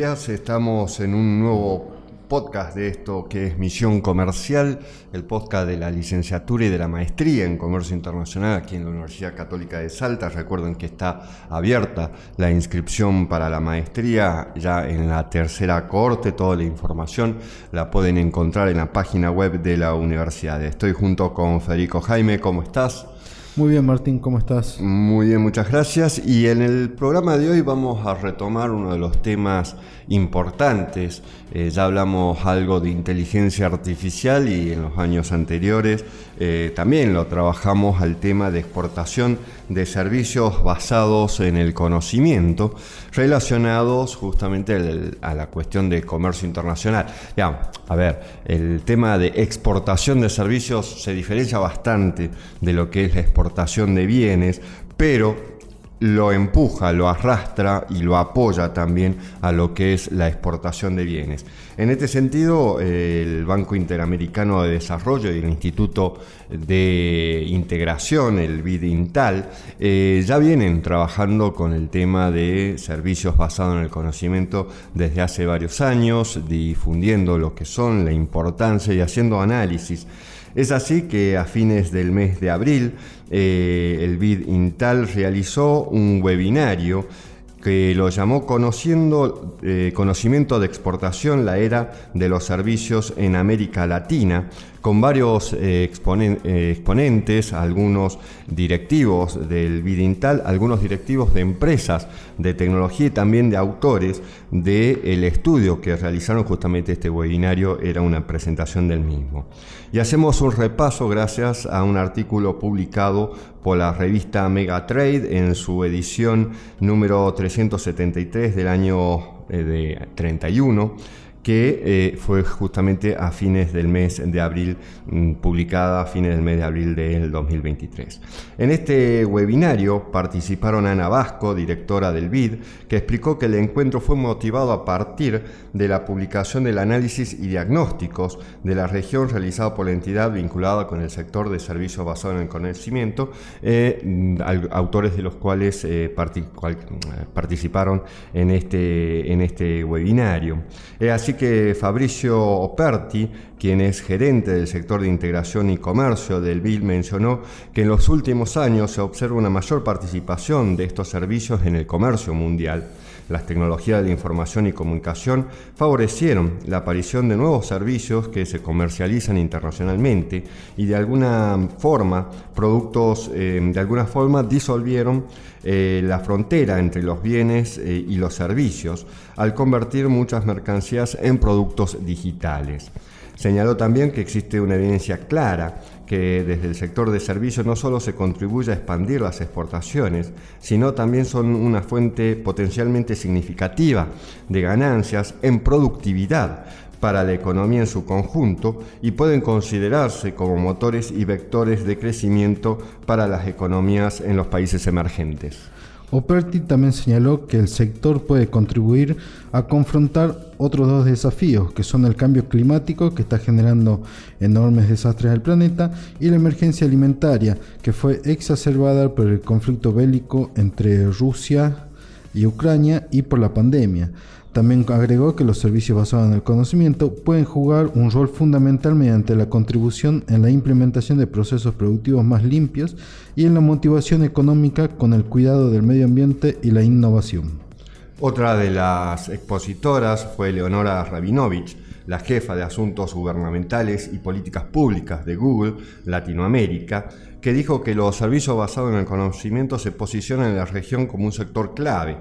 Días, estamos en un nuevo podcast de esto que es Misión Comercial, el podcast de la licenciatura y de la maestría en Comercio Internacional aquí en la Universidad Católica de Salta. Recuerden que está abierta la inscripción para la maestría ya en la tercera corte. Toda la información la pueden encontrar en la página web de la universidad. Estoy junto con Federico Jaime, ¿cómo estás? Muy bien, Martín, ¿cómo estás? Muy bien, muchas gracias. Y en el programa de hoy vamos a retomar uno de los temas importantes. Eh, ya hablamos algo de inteligencia artificial y en los años anteriores eh, también lo trabajamos al tema de exportación de servicios basados en el conocimiento relacionados justamente a la cuestión de comercio internacional. Ya, a ver, el tema de exportación de servicios se diferencia bastante de lo que es la exportación de bienes, pero lo empuja, lo arrastra y lo apoya también a lo que es la exportación de bienes. En este sentido, el Banco Interamericano de Desarrollo y el Instituto de Integración, el BIDINTAL, eh, ya vienen trabajando con el tema de servicios basados en el conocimiento desde hace varios años, difundiendo lo que son, la importancia y haciendo análisis es así que a fines del mes de abril eh, el BID Intal realizó un webinario que lo llamó Conociendo eh, Conocimiento de Exportación, la era de los servicios en América Latina, con varios eh, exponentes, algunos directivos del Bidintal, algunos directivos de empresas de tecnología y también de autores del estudio que realizaron justamente este webinario, era una presentación del mismo. Y hacemos un repaso gracias a un artículo publicado por la revista Megatrade en su edición número 373 del año eh, de 31 que eh, fue justamente a fines del mes de abril, mm, publicada a fines del mes de abril del 2023. En este webinario participaron Ana Vasco, directora del BID, que explicó que el encuentro fue motivado a partir de la publicación del análisis y diagnósticos de la región realizado por la entidad vinculada con el sector de servicios basados en el conocimiento, eh, mm, autores de los cuales eh, participaron en este, en este webinario. así Así que Fabricio Operti, quien es gerente del sector de integración y comercio del BIL, mencionó que en los últimos años se observa una mayor participación de estos servicios en el comercio mundial. Las tecnologías de la información y comunicación favorecieron la aparición de nuevos servicios que se comercializan internacionalmente y de alguna forma productos eh, de alguna forma disolvieron eh, la frontera entre los bienes eh, y los servicios al convertir muchas mercancías en productos digitales. Señaló también que existe una evidencia clara que desde el sector de servicios no solo se contribuye a expandir las exportaciones, sino también son una fuente potencialmente significativa de ganancias en productividad para la economía en su conjunto y pueden considerarse como motores y vectores de crecimiento para las economías en los países emergentes. Operti también señaló que el sector puede contribuir a confrontar otros dos desafíos, que son el cambio climático, que está generando enormes desastres al planeta, y la emergencia alimentaria, que fue exacerbada por el conflicto bélico entre Rusia y Ucrania y por la pandemia. También agregó que los servicios basados en el conocimiento pueden jugar un rol fundamental mediante la contribución en la implementación de procesos productivos más limpios y en la motivación económica con el cuidado del medio ambiente y la innovación. Otra de las expositoras fue Leonora Rabinovich, la jefa de Asuntos Gubernamentales y Políticas Públicas de Google Latinoamérica, que dijo que los servicios basados en el conocimiento se posicionan en la región como un sector clave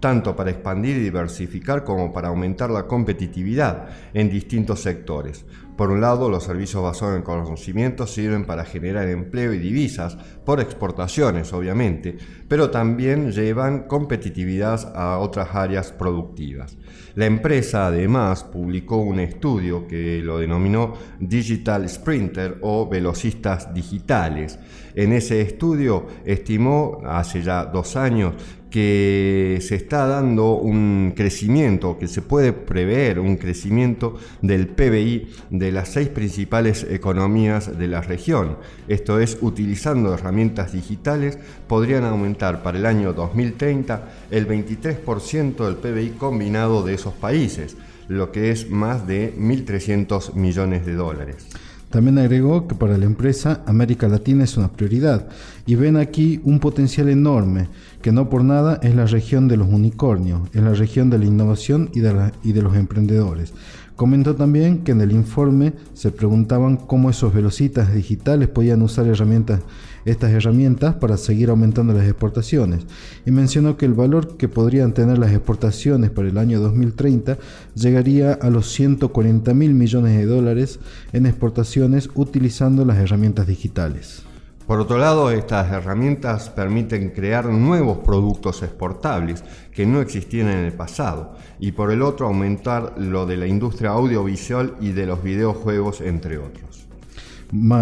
tanto para expandir y diversificar como para aumentar la competitividad en distintos sectores. Por un lado, los servicios basados en conocimiento sirven para generar empleo y divisas, por exportaciones obviamente, pero también llevan competitividad a otras áreas productivas. La empresa además publicó un estudio que lo denominó Digital Sprinter o velocistas digitales. En ese estudio estimó hace ya dos años que se está dando un crecimiento, que se puede prever un crecimiento del PBI de las seis principales economías de la región. Esto es, utilizando herramientas digitales, podrían aumentar para el año 2030 el 23% del PBI combinado de esos países, lo que es más de 1.300 millones de dólares. También agregó que para la empresa América Latina es una prioridad y ven aquí un potencial enorme, que no por nada es la región de los unicornios, es la región de la innovación y de, los emprendedores. Comentó también que en el informe se preguntaban cómo esos velocitas digitales podían usar herramientas estas herramientas para seguir aumentando las exportaciones y mencionó que el valor que podrían tener las exportaciones para el año 2030 llegaría a los 140 mil millones de dólares en exportaciones utilizando las herramientas digitales. Por otro lado, estas herramientas permiten crear nuevos productos exportables que no existían en el pasado y por el otro aumentar lo de la industria audiovisual y de los videojuegos, entre otros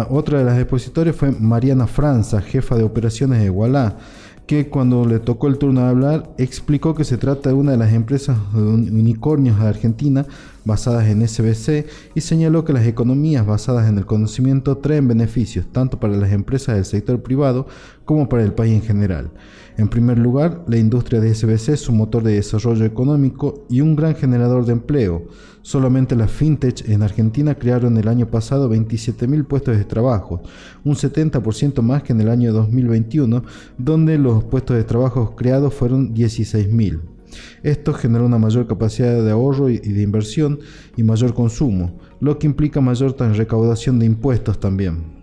otra de las expositores fue Mariana Franza, jefa de operaciones de Wallah, que cuando le tocó el turno de hablar explicó que se trata de una de las empresas unicornios de Argentina basadas en SBC y señaló que las economías basadas en el conocimiento traen beneficios tanto para las empresas del sector privado como para el país en general. En primer lugar, la industria de SBC es un motor de desarrollo económico y un gran generador de empleo. Solamente las fintech en Argentina crearon el año pasado 27.000 puestos de trabajo, un 70% más que en el año 2021, donde los puestos de trabajo creados fueron 16.000. Esto generó una mayor capacidad de ahorro y de inversión y mayor consumo, lo que implica mayor recaudación de impuestos también.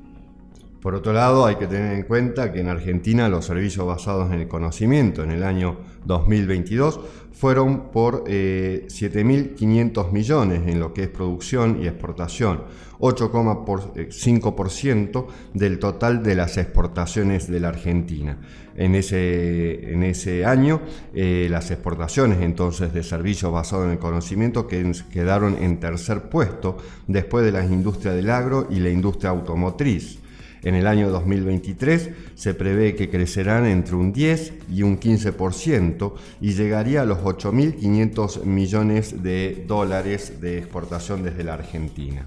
Por otro lado, hay que tener en cuenta que en Argentina los servicios basados en el conocimiento en el año 2022 fueron por 7.500 eh, millones en lo que es producción y exportación, 8,5% del total de las exportaciones de la Argentina. En ese, en ese año, eh, las exportaciones entonces de servicios basados en el conocimiento quedaron en tercer puesto después de las industrias del agro y la industria automotriz. En el año 2023 se prevé que crecerán entre un 10 y un 15% y llegaría a los 8.500 millones de dólares de exportación desde la Argentina.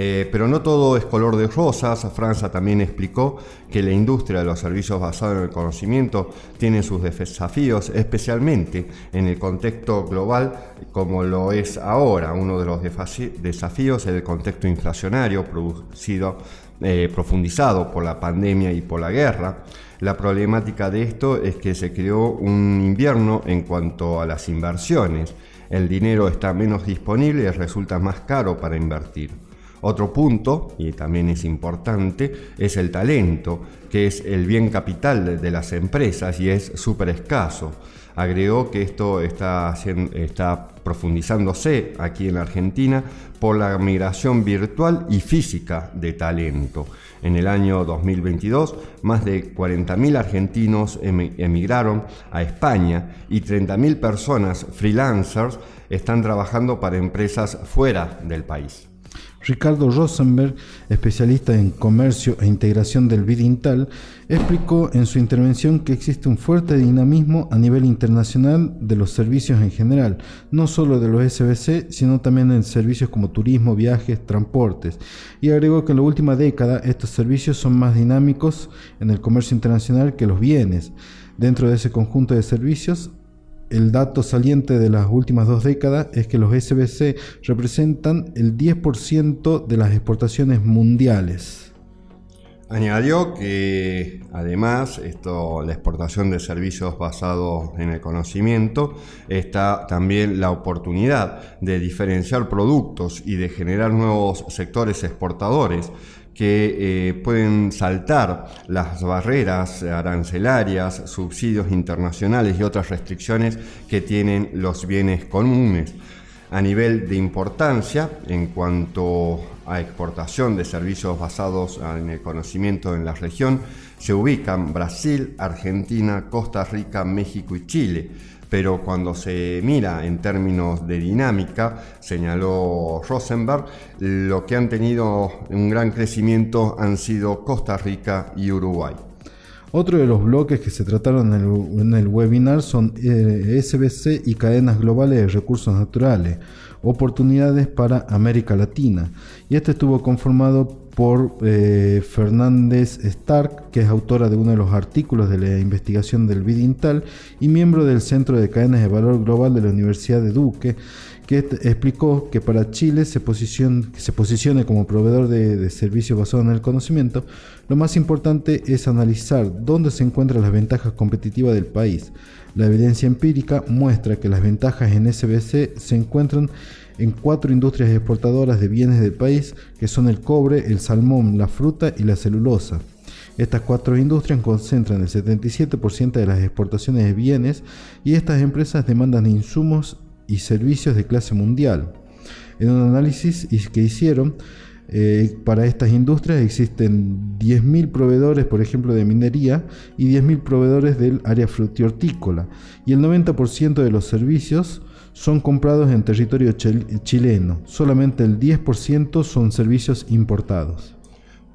Eh, pero no todo es color de rosas. Franza también explicó que la industria de los servicios basados en el conocimiento tiene sus desafíos, especialmente en el contexto global como lo es ahora. Uno de los desafíos es el contexto inflacionario producido eh, profundizado por la pandemia y por la guerra. La problemática de esto es que se creó un invierno en cuanto a las inversiones. El dinero está menos disponible y resulta más caro para invertir. Otro punto, y también es importante, es el talento, que es el bien capital de las empresas y es súper escaso. Agregó que esto está, profundizándose aquí en Argentina por la migración virtual y física de talento. En el año 2022, más de 40.000 argentinos emigraron a España y 30.000 personas freelancers están trabajando para empresas fuera del país. Ricardo Rosenberg, especialista en comercio e integración del Bidintal, explicó en su intervención que existe un fuerte dinamismo a nivel internacional de los servicios en general, no solo de los SBC, sino también en servicios como turismo, viajes, transportes, y agregó que en la última década estos servicios son más dinámicos en el comercio internacional que los bienes. Dentro de ese conjunto de servicios el dato saliente de las últimas dos décadas es que los SBC representan el 10% de las exportaciones mundiales. Añadió que además esto, la exportación de servicios basados en el conocimiento está también la oportunidad de diferenciar productos y de generar nuevos sectores exportadores que eh, pueden saltar las barreras arancelarias, subsidios internacionales y otras restricciones que tienen los bienes comunes. A nivel de importancia, en cuanto a exportación de servicios basados en el conocimiento en la región, se ubican Brasil, Argentina, Costa Rica, México y Chile pero cuando se mira en términos de dinámica, señaló Rosenberg, lo que han tenido un gran crecimiento han sido Costa Rica y Uruguay. Otro de los bloques que se trataron en el, webinar son eh, SBC y cadenas globales de recursos naturales, oportunidades para América Latina. Y este estuvo conformado por eh, Fernández Stark, que es autora de uno de los artículos de la investigación del BIDINTAL y miembro del Centro de Cadenas de Valor Global de la Universidad de Duque, que explicó que para Chile se posicione, como proveedor de, de servicios basados en el conocimiento, lo más importante es analizar dónde se encuentran las ventajas competitivas del país. La evidencia empírica muestra que las ventajas en SBC se encuentran en cuatro industrias exportadoras de bienes del país, que son el cobre, el salmón, la fruta y la celulosa. Estas cuatro industrias concentran el 77% de las exportaciones de bienes y estas empresas demandan insumos y servicios de clase mundial. En un análisis que hicieron, eh, para estas industrias existen 10.000 proveedores, por ejemplo, de minería y 10.000 proveedores del área frutihortícola. Y el 90% de los servicios son comprados en territorio chileno, solamente el 10% son servicios importados.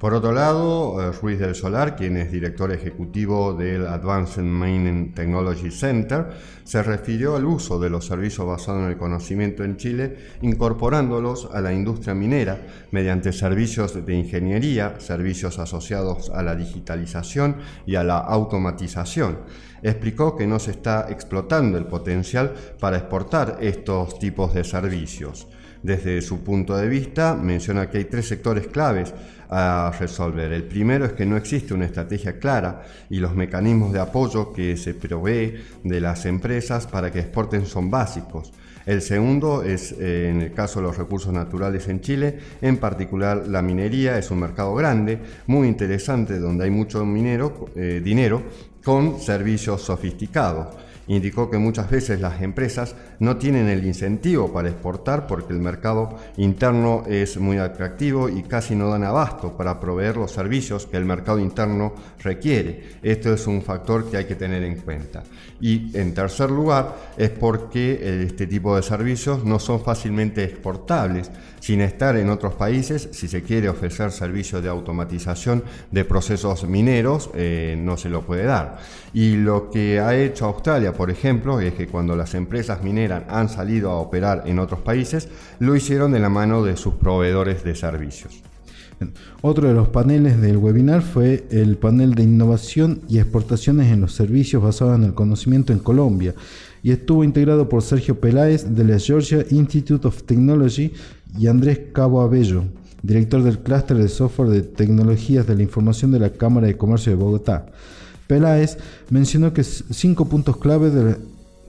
Por otro lado, eh, Ruiz del Solar, quien es director ejecutivo del Advanced Mining Technology Center, se refirió al uso de los servicios basados en el conocimiento en Chile, incorporándolos a la industria minera mediante servicios de ingeniería, servicios asociados a la digitalización y a la automatización explicó que no se está explotando el potencial para exportar estos tipos de servicios. Desde su punto de vista, menciona que hay tres sectores claves a resolver. El primero es que no existe una estrategia clara y los mecanismos de apoyo que se provee de las empresas para que exporten son básicos. El segundo es, eh, en el caso de los recursos naturales en Chile, en particular la minería, es un mercado grande, muy interesante, donde hay mucho eh, dinero con servicios sofisticados. Indicó que muchas veces las empresas no tienen el incentivo para exportar porque el mercado interno es muy atractivo y casi no dan abasto para proveer los servicios que el mercado interno requiere. Esto es un factor que hay que tener en cuenta. Y en tercer lugar es porque este tipo de servicios no son fácilmente exportables sin estar en otros países. Si se quiere ofrecer servicios de automatización de procesos mineros, eh, no se lo puede dar. Y lo que ha hecho Australia, por ejemplo, es que cuando las empresas mineras han salido a operar en otros países, lo hicieron de la mano de sus proveedores de servicios. Otro de los paneles del webinar fue el panel de innovación y exportaciones en los servicios basados en el conocimiento en Colombia y estuvo integrado por Sergio Peláez de la Georgia Institute of Technology y Andrés Cabo Abello, director del clúster de software de tecnologías de la información de la Cámara de Comercio de Bogotá. Peláez mencionó que cinco puntos clave de,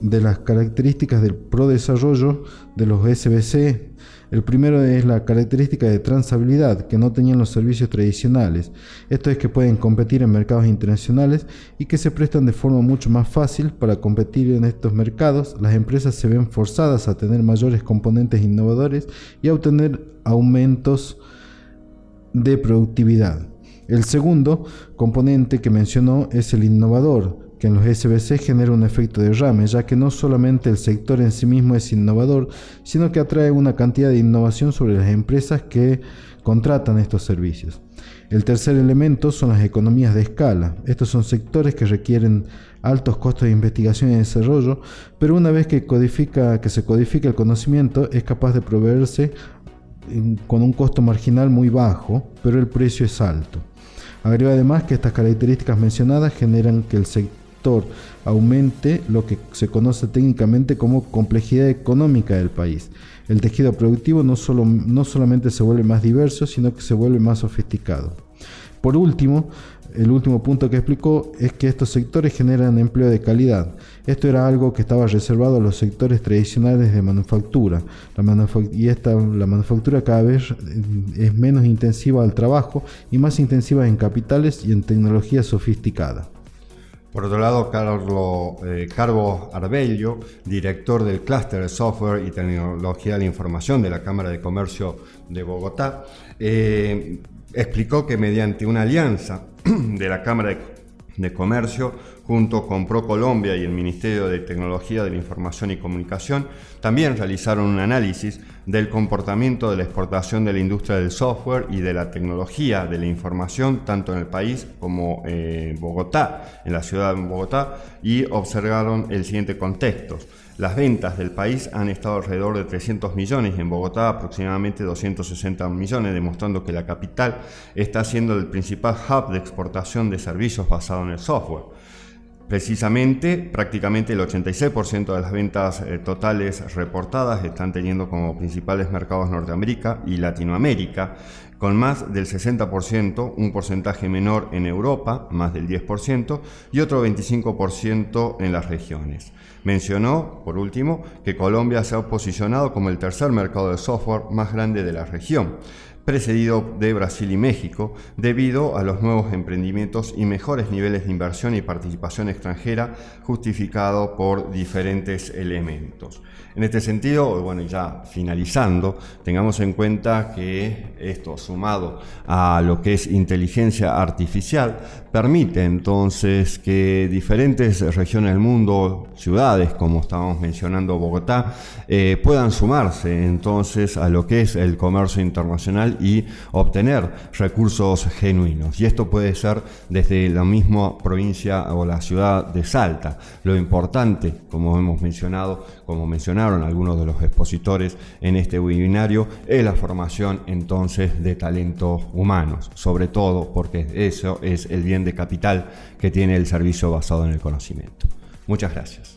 de las características del pro-desarrollo de los SBC. El primero es la característica de transabilidad que no tenían los servicios tradicionales. Esto es que pueden competir en mercados internacionales y que se prestan de forma mucho más fácil para competir en estos mercados. Las empresas se ven forzadas a tener mayores componentes innovadores y a obtener aumentos de productividad. El segundo componente que mencionó es el innovador, que en los SBC genera un efecto de rame, ya que no solamente el sector en sí mismo es innovador, sino que atrae una cantidad de innovación sobre las empresas que contratan estos servicios. El tercer elemento son las economías de escala. Estos son sectores que requieren altos costos de investigación y desarrollo, pero una vez que, codifica, que se codifica el conocimiento es capaz de proveerse con un costo marginal muy bajo, pero el precio es alto. Agrega además que estas características mencionadas generan que el sector aumente lo que se conoce técnicamente como complejidad económica del país. El tejido productivo no, solo, no solamente se vuelve más diverso, sino que se vuelve más sofisticado. Por último, el último punto que explicó es que estos sectores generan empleo de calidad. Esto era algo que estaba reservado a los sectores tradicionales de manufactura. La y esta, la manufactura cada vez es menos intensiva al trabajo y más intensiva en capitales y en tecnología sofisticada. Por otro lado, Carlos eh, Carbo Arbello, director del clúster de software y tecnología de la información de la Cámara de Comercio de Bogotá, eh, explicó que mediante una alianza de la Cámara de Comercio, junto con ProColombia y el Ministerio de Tecnología de la Información y Comunicación, también realizaron un análisis del comportamiento de la exportación de la industria del software y de la tecnología de la información, tanto en el país como en Bogotá, en la ciudad de Bogotá, y observaron el siguiente contexto. Las ventas del país han estado alrededor de 300 millones, en Bogotá aproximadamente 260 millones, demostrando que la capital está siendo el principal hub de exportación de servicios basado en el software. Precisamente, prácticamente el 86% de las ventas eh, totales reportadas están teniendo como principales mercados Norteamérica y Latinoamérica, con más del 60%, un porcentaje menor en Europa, más del 10%, y otro 25% en las regiones. Mencionó, por último, que Colombia se ha posicionado como el tercer mercado de software más grande de la región, precedido de Brasil y México, debido a los nuevos emprendimientos y mejores niveles de inversión y participación extranjera justificado por diferentes elementos. En este sentido, bueno, ya finalizando, tengamos en cuenta que esto sumado a lo que es inteligencia artificial permite entonces que diferentes regiones del mundo, ciudades como estábamos mencionando Bogotá, eh, puedan sumarse entonces a lo que es el comercio internacional y obtener recursos genuinos. Y esto puede ser desde la misma provincia o la ciudad de Salta. Lo importante, como hemos mencionado, como mencionaron algunos de los expositores en este webinario, es la formación entonces de talentos humanos, sobre todo porque eso es el bien de capital que tiene el servicio basado en el conocimiento. Muchas gracias.